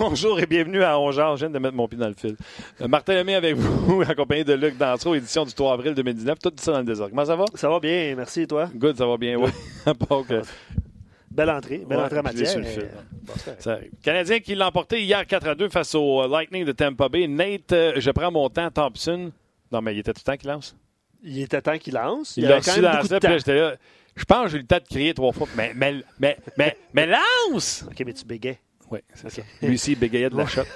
Bonjour et bienvenue à Ongeard. Je viens de mettre mon pied dans le fil. Euh, Martin Lemay avec vous, accompagné de Luc Dansereau, édition du 3 avril 2019. Tout ça dans le désordre. Comment ça va? Ça va bien, merci et toi? Good, ça va bien, oui. Belle entrée, belle Ouais, entrée en matière. le fil. Ça arrive. Canadien qui l'a emporté hier 4 à 2 face au euh, Lightning de Tampa Bay. Nate, euh, je prends mon temps, Thompson. Non, mais il était tout le temps qu'il lance. Il était temps qu'il lance. Il Il, l'a avait quand reçu même dans beaucoup de ça, puis temps. là, j'étais là. Je pense que j'ai eu le temps de crier trois fois. Mais, mais, mais, mais, mais lance! OK, mais tu bégayais. Oui, c'est ça. Lui aussi, il bégayait de la shot.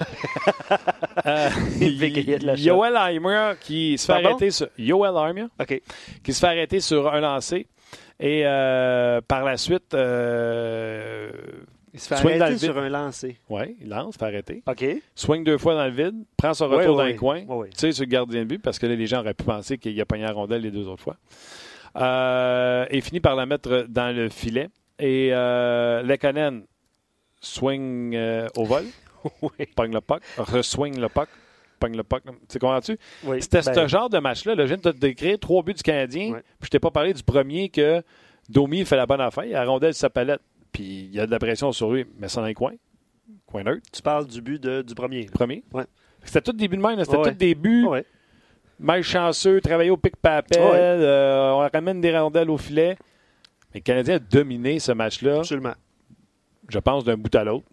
Euh, Il bégayait de la shot. Yoel Heimer qui se fait Pardon? arrêter sur. Yoel Heimer OK. qui se fait arrêter sur un lancer. Et euh, par la suite, euh, Il se fait Swing dans le arrêter vide. sur un lancer. ouais, il lance, se fait arrêter. OK. Swing deux fois dans le vide, prend son retour ouais, dans le ouais. coin, Ouais, ouais. tire sur le gardien de but parce que là, les gens auraient pu penser qu'il a pogné la rondelle les deux autres fois. Euh, et finit par la mettre dans le filet. Et euh, Lekkonen swing euh, au vol, Oui. pogne le puck, re-swing le puck, pogne le puck. Tu comprends-tu? Oui. C'était Ben, ce genre de match-là. là. Je viens de te décrire trois buts du Canadien. Ouais. Puis je t'ai pas parlé du premier que Domi fait la bonne affaire. Il a la rondelle sur sa palette. Puis il y a de la pression sur lui, mais ça dans les coins. Coin neutre. Tu parles du but de- du premier. Premier. Ouais. C'était tout des buts de même. là. C'était Ouais. tous des buts. Oui. Malchanceux, travailler au pic-papel. Ouais. euh, on ramène des rondelles au filet. Mais le Canadien a dominé ce match-là, Absolument. Je pense, d'un bout à l'autre.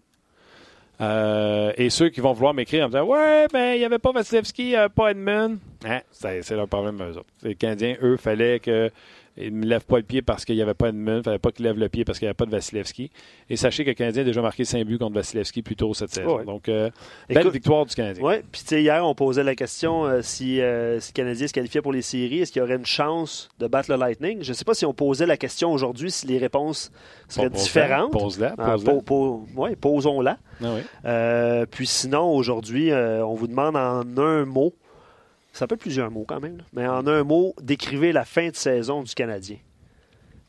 Euh, et ceux qui vont vouloir m'écrire en me disant Ouais, ben, il n'y avait pas Vasilevski, avait pas Edmund. Hein, c'est leur problème, eux autres. Les Canadiens, eux, fallait que. Ils ne lèvent pas le pied parce qu'il n'y avait pas Edmund. Il ne fallait pas qu'ils lèvent le pied parce qu'il n'y avait pas de Vasilevski. Et sachez que le Canadien a déjà marqué 5 buts contre Vasilevski plus tôt cette saison. Ouais. Donc, euh, belle Écoute, victoire du Canadien. Oui, puis tu sais, hier, on posait la question euh, si, euh, si le Canadien se qualifiait pour les séries, est-ce qu'il y aurait une chance de battre le Lightning? Je ne sais pas si on posait la question aujourd'hui, si les réponses seraient différentes. Pose-la. Ah, pose-la. po- po- ouais, posons-la. Ah oui. Euh, puis sinon, aujourd'hui, on vous demande en un mot, ça peut être plusieurs mots quand même, là, mais en un mot, décrivez la fin de saison du Canadien.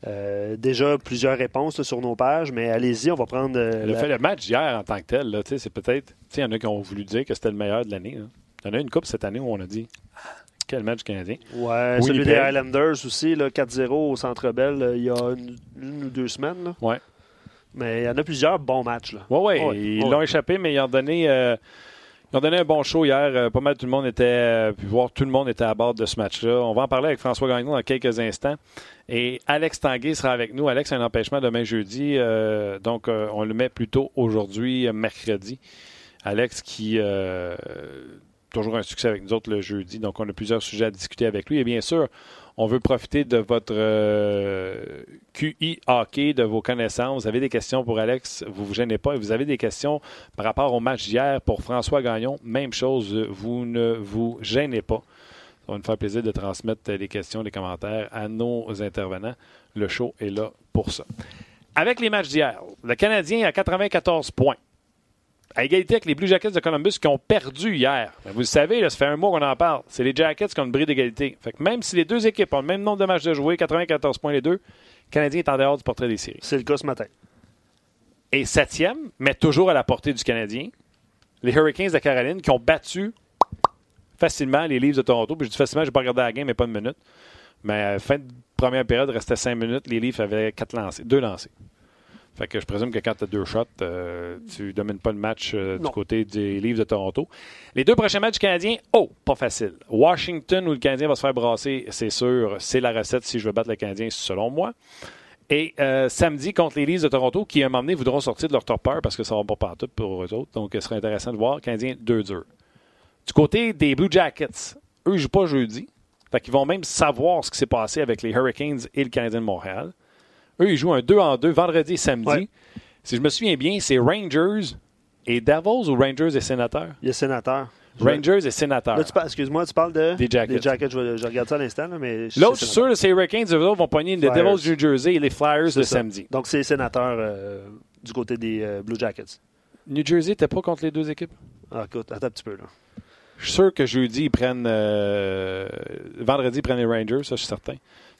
Euh, déjà plusieurs réponses là, sur nos pages, mais allez-y, on va prendre. euh, Le, la- fait, le match d'hier en tant que tel, c'est peut-être. Il y en a qui ont voulu dire que c'était le meilleur de l'année. là. Il y en a une coupe cette année où on a dit quel match Canadien. Ouais, Oui, celui des. Highlanders aussi, là, 4-0 au Centre Bell il y a une, une ou deux semaines. là. Ouais. Mais il y en a plusieurs bons matchs. Là. Oui, oui, Ouais, ils ouais. l'ont échappé, mais ils ont donné. euh, ils ont donné un bon show hier. Euh, pas mal tout le monde était. euh, puis voir tout le monde était à bord de ce match-là. On va en parler avec François Gagnon dans quelques instants. Et Alex Tanguay sera avec nous. Alex a un empêchement demain jeudi. euh, donc, euh, on le met plutôt aujourd'hui, euh, mercredi. Alex qui. euh, toujours un succès avec nous autres le jeudi. Donc, on a plusieurs sujets à discuter avec lui. Et bien sûr, on veut profiter de votre euh, QI hockey, de vos connaissances. Vous avez des questions pour Alex, vous ne vous gênez pas. Et vous avez des questions par rapport au match d'hier pour François Gagnon? Même chose, vous ne vous gênez pas. Ça va nous faire plaisir de transmettre les questions, les commentaires à nos intervenants. Le show est là pour ça. Avec les matchs d'hier, le Canadien a 94 points. À égalité avec les Blue Jackets de Columbus qui ont perdu hier. Ben, Vous le savez, là, ça fait un mois qu'on en parle. C'est les Jackets qui ont une bris d'égalité. Fait que même si les deux équipes ont le même nombre de matchs de jouer, 94 points les deux, le Canadien est en dehors du portrait des séries. C'est le cas ce matin. Et septième, mais toujours à la portée du Canadien, les Hurricanes de Caroline qui ont battu facilement les Leafs de Toronto. Puis je dis facilement, je n'ai pas regardé la game, mais pas une minute. Mais euh, fin de première période, il restait cinq minutes. Les Leafs avaient quatre lancés, deux lancés. Fait que je présume que quand tu as deux shots, euh, tu domines pas le match euh, du côté des Leafs de Toronto. Les deux prochains matchs du Canadien, oh, pas facile. Washington où le Canadien va se faire brasser, c'est sûr, c'est la recette si je veux battre le Canadien, selon moi. Et euh, samedi contre les Leafs de Toronto, qui à un moment donné voudront sortir de leur torpeur parce que ça va pas partout pour eux autres. Donc, ce serait intéressant de voir. Canadien 2 dur. Du côté des Blue Jackets, eux, ils jouent pas jeudi. Fait qu'ils vont même savoir ce qui s'est passé avec les Hurricanes et le Canadien de Montréal. Eux, ils jouent un 2 en 2 vendredi et samedi. Ouais. Si je me souviens bien, c'est Rangers et Devils ou Rangers et Sénateurs? Il y a sénateur. Rangers et Sénateurs. Là, tu parles- excuse-moi, tu parles de. Des Jackets. Je, vais- je regarde ça à l'instant. L'autre, sûr, c'est les Hurricanes. Eux autres vont pogner les. Devils du New Jersey et les Flyers le ça. samedi. Donc, c'est sénateur euh, du côté des euh, Blue Jackets. New Jersey, n'était pas contre les deux équipes? Ah, écoute, attends un petit peu. Là. Je suis sûr que jeudi, ils prennent. euh, vendredi, ils prennent les Rangers, ça, je suis certain.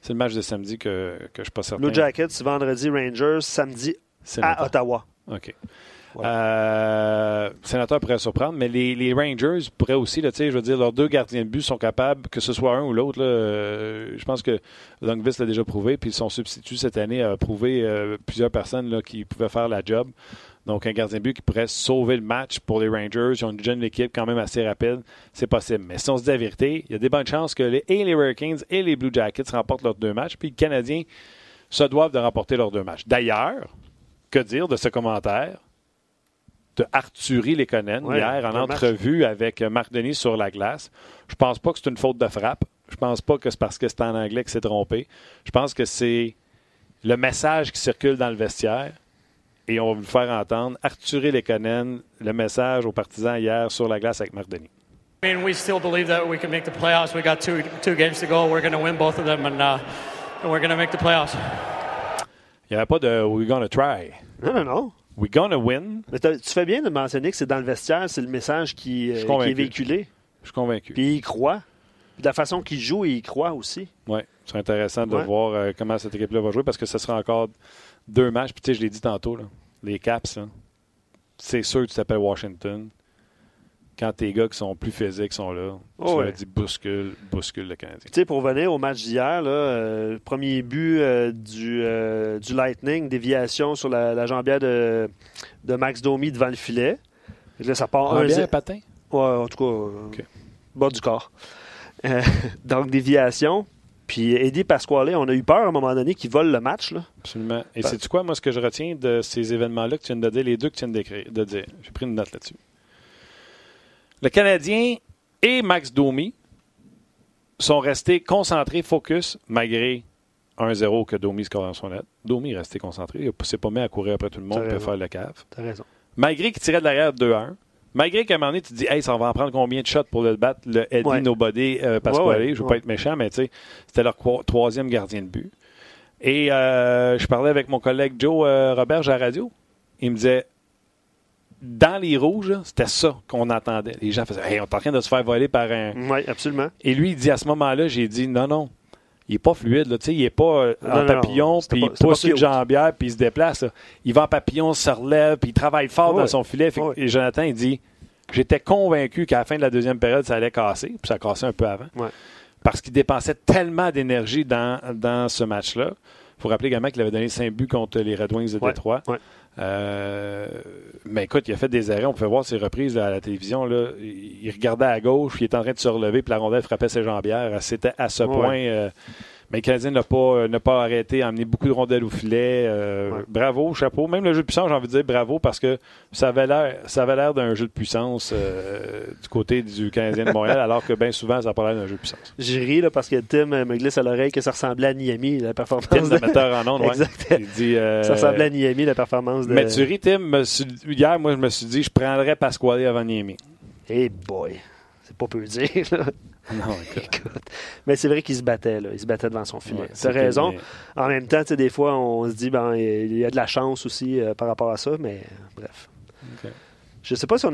C'est le match de samedi que, que je ne suis pas certain. Blue Jackets, vendredi, Rangers, samedi à. Ottawa. OK. Voilà. Euh, sénateur pourrait surprendre, mais les, les Rangers pourraient aussi, là, tu sais, je veux dire, leurs deux gardiens de but sont capables, que ce soit un ou l'autre. euh, je pense que Longvis l'a déjà prouvé, puis son substitut cette année a prouvé euh, plusieurs personnes là, qui pouvaient faire la job. Donc, un gardien de but qui pourrait sauver le match pour les Rangers. Ils ont une jeune équipe quand même assez rapide. C'est possible. Mais si on se dit la vérité, il y a des bonnes chances que les, et les Hurricanes et les Blue Jackets remportent leurs deux matchs. Puis les Canadiens se doivent de remporter leurs deux matchs. D'ailleurs, que dire de ce commentaire de Arthurie Lekonen Ouais, hier en entrevue avec Marc Denis sur la glace? Je pense pas que c'est une faute de frappe. Je pense pas que c'est parce que c'est en anglais que c'est trompé. Je pense que c'est le message qui circule dans le vestiaire et on va vous le faire entendre. Arthurie Lekonen, le message aux partisans hier sur la glace avec Marc Denis. I mean, we still believe that we can make the playoffs. We got two two games to go. We're going to win both of them, and uh, and we're going to make the playoffs. Il n'y avait pas de We're gonna try. Non, non, non. We're gonna win. Mais tu fais bien de mentionner que c'est dans le vestiaire, c'est le message qui, euh, qui est véhiculé. Je suis convaincu. Puis il croit. Puis de la façon qu'il joue, il y croit aussi. Oui, c'est intéressant de Ouais. voir euh, comment cette équipe-là va jouer parce que ce sera encore deux matchs. Puis tu sais, je l'ai dit tantôt, là, les Caps, c'est sûr que tu t'appelles Washington. Quand tes gars qui sont plus physiques sont là, tu Oh ouais. dis bouscule, bouscule le Canadien. Tu sais, pour revenir au match d'hier, euh, premier but euh, du, euh, du Lightning, déviation sur la, la jambière de, de Max Domi devant le filet. Que Là, ça part Un 1 bien patin? Ouais, en tout cas, bas du corps. Donc, déviation. Puis Eddie Pasquale, on a eu peur à un moment donné qu'il vole le match. Là. Absolument. Et Ben- c'est-tu quoi, moi, ce que je retiens de ces événements-là que tu viens de dire, les deux que tu viens de, décrire- de dire? J'ai pris une note là-dessus. Le Canadien et Max Domi sont restés concentrés, focus, malgré 1-0 que Domi score dans son net. Domi est resté concentré. Il ne s'est pas mis à courir après tout le monde pour faire le cave. T'as raison. Malgré qu'il tirait de l'arrière 2-1, malgré qu'à un moment donné, tu te dis, hey, ça va en prendre combien de shots pour le battre, le Eddie Ouais. Nobody euh, Pasquale. Ouais, ouais, Je ne veux pas être méchant, mais tu sais, c'était leur troisième gardien de but. Et euh, je parlais avec mon collègue Joe euh, Robert à la radio. Il me disait, dans les rouges, c'était ça qu'on entendait. Les gens faisaient, hey, on est en train de se faire voler par un. Oui, absolument. Et lui, il dit à ce moment-là, j'ai dit, non, non. Il n'est pas fluide, là, tu sais, il n'est pas euh, Non, en papillon, puis il pousse une jambière, puis il se déplace. là. Il va en papillon, se relève, puis il travaille fort Ouais. dans son filet. Ouais. Et Jonathan, il dit J'étais convaincu qu'à la fin de la deuxième période, ça allait casser, puis ça a cassé un peu avant. Ouais. Parce qu'il dépensait tellement d'énergie dans, dans ce match-là. Il faut rappeler également qu'il avait donné 5 buts contre les Red Wings de Ouais. Détroit. Ouais. Euh, mais écoute, il a fait des erreurs. On pouvait voir ses reprises là, à la télévision. Là. Il regardait à gauche, puis il était en train de se relever, puis la rondelle frappait ses jambières. C'était à ce Ouais. point. euh, mais le Canadien n'a pas, euh, n'a pas arrêté, a amené beaucoup de rondelles au filet. Euh, Ouais. Bravo, chapeau. Même le jeu de puissance, j'ai envie de dire bravo parce que ça avait l'air, ça avait l'air d'un jeu de puissance euh, du côté du Canadien de Montréal, alors que bien souvent, ça n'a pas l'air d'un jeu de puissance. J'ai ri là, parce que Tim me glisse à l'oreille que ça ressemblait à Niami, la performance. Tim, de- metteur en ondes, ouais. Exact. Il dit, euh, Ça ressemblait à Niami, la performance de. Mais tu ris, Tim. suis- hier, moi, je me suis dit, je prendrais Pasquale avant Niemi. Hey boy. C'est pas peu dire. là. Non, écoute. Mais c'est vrai qu'il se battait, là. Il se battait devant son filet. Ouais, T'as raison. En même temps, tu sais, des fois, on se dit, ben, il y a de la chance aussi euh, par rapport à ça, mais euh, bref. Ok. Je sais pas si on